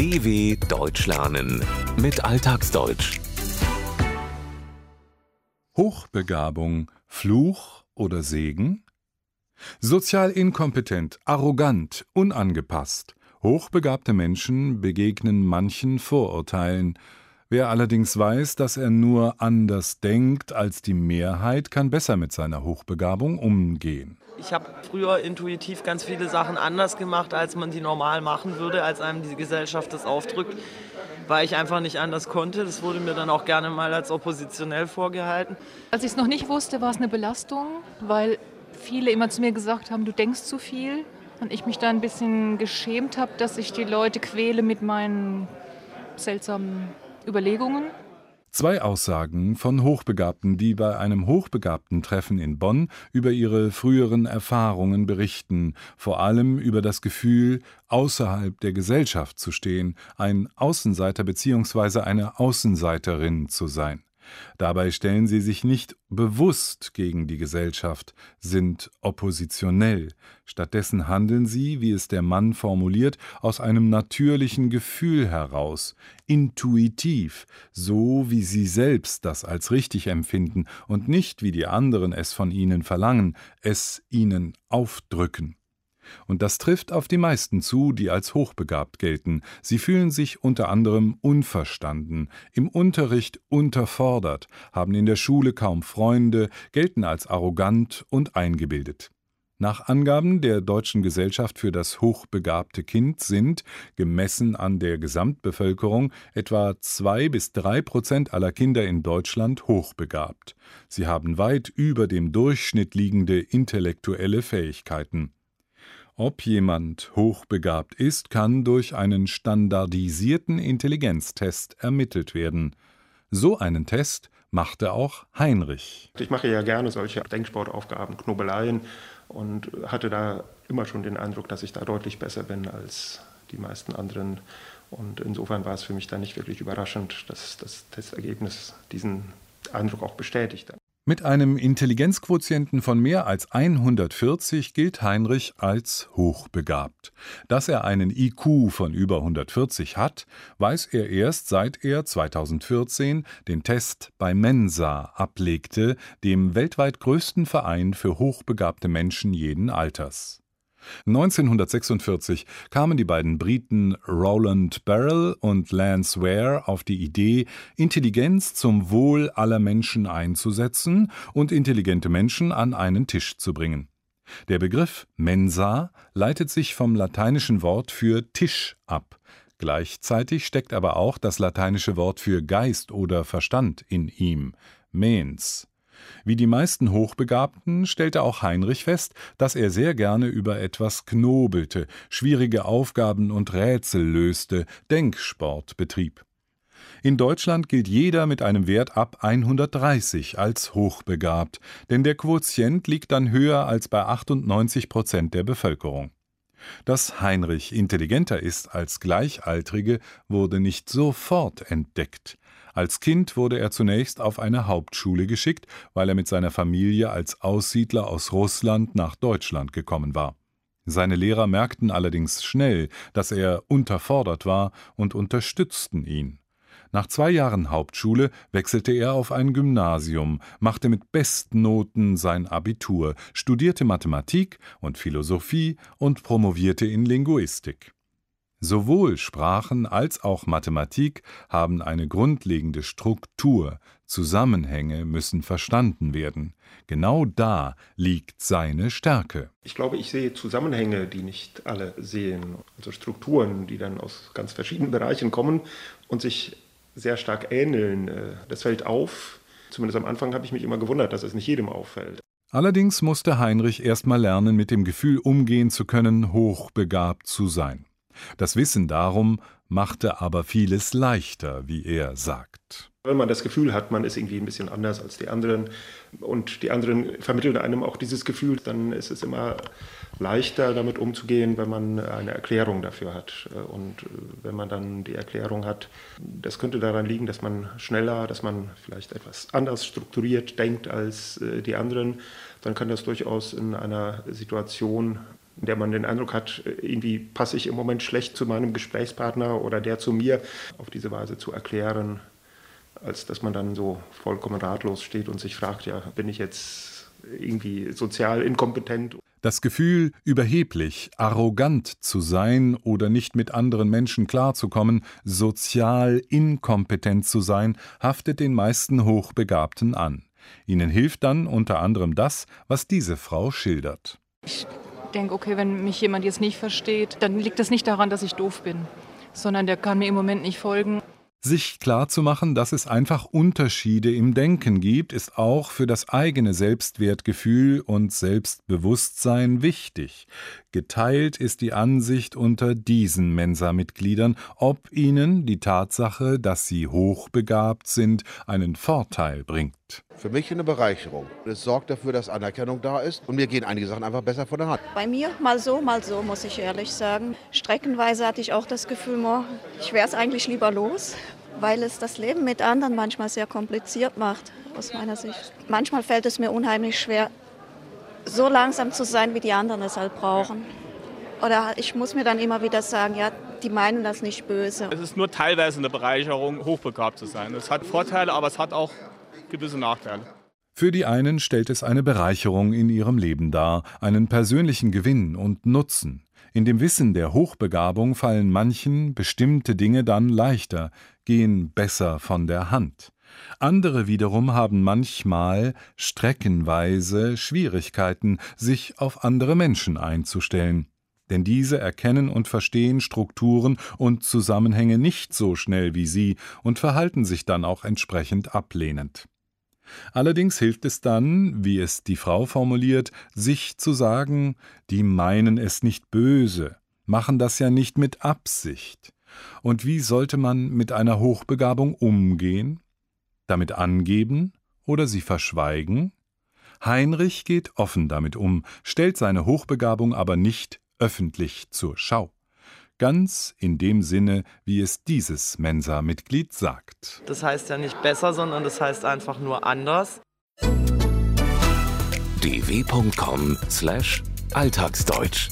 DW Deutsch lernen mit Alltagsdeutsch. Hochbegabung, Fluch oder Segen? Sozial inkompetent, arrogant, unangepasst. Hochbegabte Menschen begegnen manchen Vorurteilen. Wer allerdings weiß, dass er nur anders denkt als die Mehrheit, kann besser mit seiner Hochbegabung umgehen. Ich habe früher intuitiv ganz viele Sachen anders gemacht, als man die normal machen würde, als einem die Gesellschaft das aufdrückt, weil ich einfach nicht anders konnte. Das wurde mir dann auch gerne mal als oppositionell vorgehalten. Als ich es noch nicht wusste, war es eine Belastung, weil viele immer zu mir gesagt haben, du denkst zu viel. Und ich mich da ein bisschen geschämt habe, dass ich die Leute quäle mit meinen seltsamen Überlegungen. Zwei Aussagen von Hochbegabten, die bei einem hochbegabten Treffen in Bonn über ihre früheren Erfahrungen berichten, vor allem über das Gefühl, außerhalb der Gesellschaft zu stehen, ein Außenseiter bzw. eine Außenseiterin zu sein. Dabei stellen sie sich nicht bewusst gegen die Gesellschaft, sind oppositionell. Stattdessen handeln sie, wie es der Mann formuliert, aus einem natürlichen Gefühl heraus, intuitiv, so wie sie selbst das als richtig empfinden und nicht wie die anderen es von ihnen verlangen, es ihnen aufdrücken. Und das trifft auf die meisten zu, die als hochbegabt gelten. Sie fühlen sich unter anderem unverstanden, im Unterricht unterfordert, haben in der Schule kaum Freunde, gelten als arrogant und eingebildet. Nach Angaben der Deutschen Gesellschaft für das hochbegabte Kind sind, gemessen an der Gesamtbevölkerung, etwa zwei bis drei Prozent aller Kinder in Deutschland hochbegabt. Sie haben weit über dem Durchschnitt liegende intellektuelle Fähigkeiten. Ob jemand hochbegabt ist, kann durch einen standardisierten Intelligenztest ermittelt werden. So einen Test machte auch Heinrich. Ich mache ja gerne solche Denksportaufgaben, Knobeleien und hatte da immer schon den Eindruck, dass ich da deutlich besser bin als die meisten anderen. Und insofern war es für mich dann nicht wirklich überraschend, dass das Testergebnis diesen Eindruck auch bestätigt. Mit einem Intelligenzquotienten von mehr als 140 gilt Heinrich als hochbegabt. Dass er einen IQ von über 140 hat, weiß er erst seit er 2014 den Test bei Mensa ablegte, dem weltweit größten Verein für hochbegabte Menschen jeden Alters. 1946 kamen die beiden Briten Roland Barrell und Lance Ware auf die Idee, Intelligenz zum Wohl aller Menschen einzusetzen und intelligente Menschen an einen Tisch zu bringen. Der Begriff Mensa leitet sich vom lateinischen Wort für Tisch ab. Gleichzeitig steckt aber auch das lateinische Wort für Geist oder Verstand in ihm, mens. Wie die meisten Hochbegabten stellte auch Heinrich fest, dass er sehr gerne über etwas knobelte, schwierige Aufgaben und Rätsel löste, Denksport betrieb. In Deutschland gilt jeder mit einem Wert ab 130 als hochbegabt, denn der Quotient liegt dann höher als bei 98 Prozent der Bevölkerung. Dass Heinrich intelligenter ist als Gleichaltrige, wurde nicht sofort entdeckt. Als Kind wurde er zunächst auf eine Hauptschule geschickt, weil er mit seiner Familie als Aussiedler aus Russland nach Deutschland gekommen war. Seine Lehrer merkten allerdings schnell, dass er unterfordert war und unterstützten ihn. Nach zwei Jahren Hauptschule wechselte er auf ein Gymnasium, machte mit Bestnoten sein Abitur, studierte Mathematik und Philosophie und promovierte in Linguistik. Sowohl Sprachen als auch Mathematik haben eine grundlegende Struktur, Zusammenhänge müssen verstanden werden. Genau da liegt seine Stärke. Ich glaube, ich sehe Zusammenhänge, die nicht alle sehen, also Strukturen, die dann aus ganz verschiedenen Bereichen kommen und sich sehr stark ähneln. Äh, das fällt auf. Zumindest am Anfang habe ich mich immer gewundert, dass es nicht jedem auffällt. Allerdings musste Heinrich erst mal lernen, mit dem Gefühl umgehen zu können, hochbegabt zu sein. Das Wissen darum machte aber vieles leichter, wie er sagt. Wenn man das Gefühl hat, man ist irgendwie ein bisschen anders als die anderen und die anderen vermitteln einem auch dieses Gefühl, dann ist es immer leichter damit umzugehen, wenn man eine Erklärung dafür hat. Und wenn man dann die Erklärung hat, das könnte daran liegen, dass man schneller, dass man vielleicht etwas anders strukturiert denkt als äh, die anderen, dann kann das durchaus in einer Situation in der man den Eindruck hat, irgendwie passe ich im Moment schlecht zu meinem Gesprächspartner oder der zu mir, auf diese Weise zu erklären, als dass man dann so vollkommen ratlos steht und sich fragt, ja, bin ich jetzt irgendwie sozial inkompetent? Das Gefühl, überheblich, arrogant zu sein oder nicht mit anderen Menschen klarzukommen, sozial inkompetent zu sein, haftet den meisten Hochbegabten an. Ihnen hilft dann unter anderem das, was diese Frau schildert. Ich denke, okay, wenn mich jemand jetzt nicht versteht, dann liegt das nicht daran, dass ich doof bin, sondern der kann mir im Moment nicht folgen. Sich klarzumachen, dass es einfach Unterschiede im Denken gibt, ist auch für das eigene Selbstwertgefühl und Selbstbewusstsein wichtig. Geteilt ist die Ansicht unter diesen Mensa-Mitgliedern, ob ihnen die Tatsache, dass sie hochbegabt sind, einen Vorteil bringt. Für mich eine Bereicherung. Es sorgt dafür, dass Anerkennung da ist und mir gehen einige Sachen einfach besser von der Hand. Bei mir mal so, mal so, muss ich ehrlich sagen. Streckenweise hatte ich auch das Gefühl, ich wäre es eigentlich lieber los, weil es das Leben mit anderen manchmal sehr kompliziert macht, aus meiner Sicht. Manchmal fällt es mir unheimlich schwer, so langsam zu sein, wie die anderen es halt brauchen. Oder ich muss mir dann immer wieder sagen, ja, die meinen das nicht böse. Es ist nur teilweise eine Bereicherung, hochbegabt zu sein. Es hat Vorteile, aber es hat auch gewisse Nachteile. Für die einen stellt es eine Bereicherung in ihrem Leben dar, einen persönlichen Gewinn und Nutzen. In dem Wissen der Hochbegabung fallen manchen bestimmte Dinge dann leichter, gehen besser von der Hand. Andere wiederum haben manchmal streckenweise Schwierigkeiten, sich auf andere Menschen einzustellen. Denn diese erkennen und verstehen Strukturen und Zusammenhänge nicht so schnell wie sie und verhalten sich dann auch entsprechend ablehnend. Allerdings hilft es dann, wie es die Frau formuliert, sich zu sagen, die meinen es nicht böse, machen das ja nicht mit Absicht. Und wie sollte man mit einer Hochbegabung umgehen? Damit angeben oder sie verschweigen? Heinrich geht offen damit um, stellt seine Hochbegabung aber nicht öffentlich zur Schau ganz in dem Sinne, wie es dieses Mensa-Mitglied sagt. Das heißt ja nicht besser, sondern das heißt einfach nur anders. dw.com/alltagsdeutsch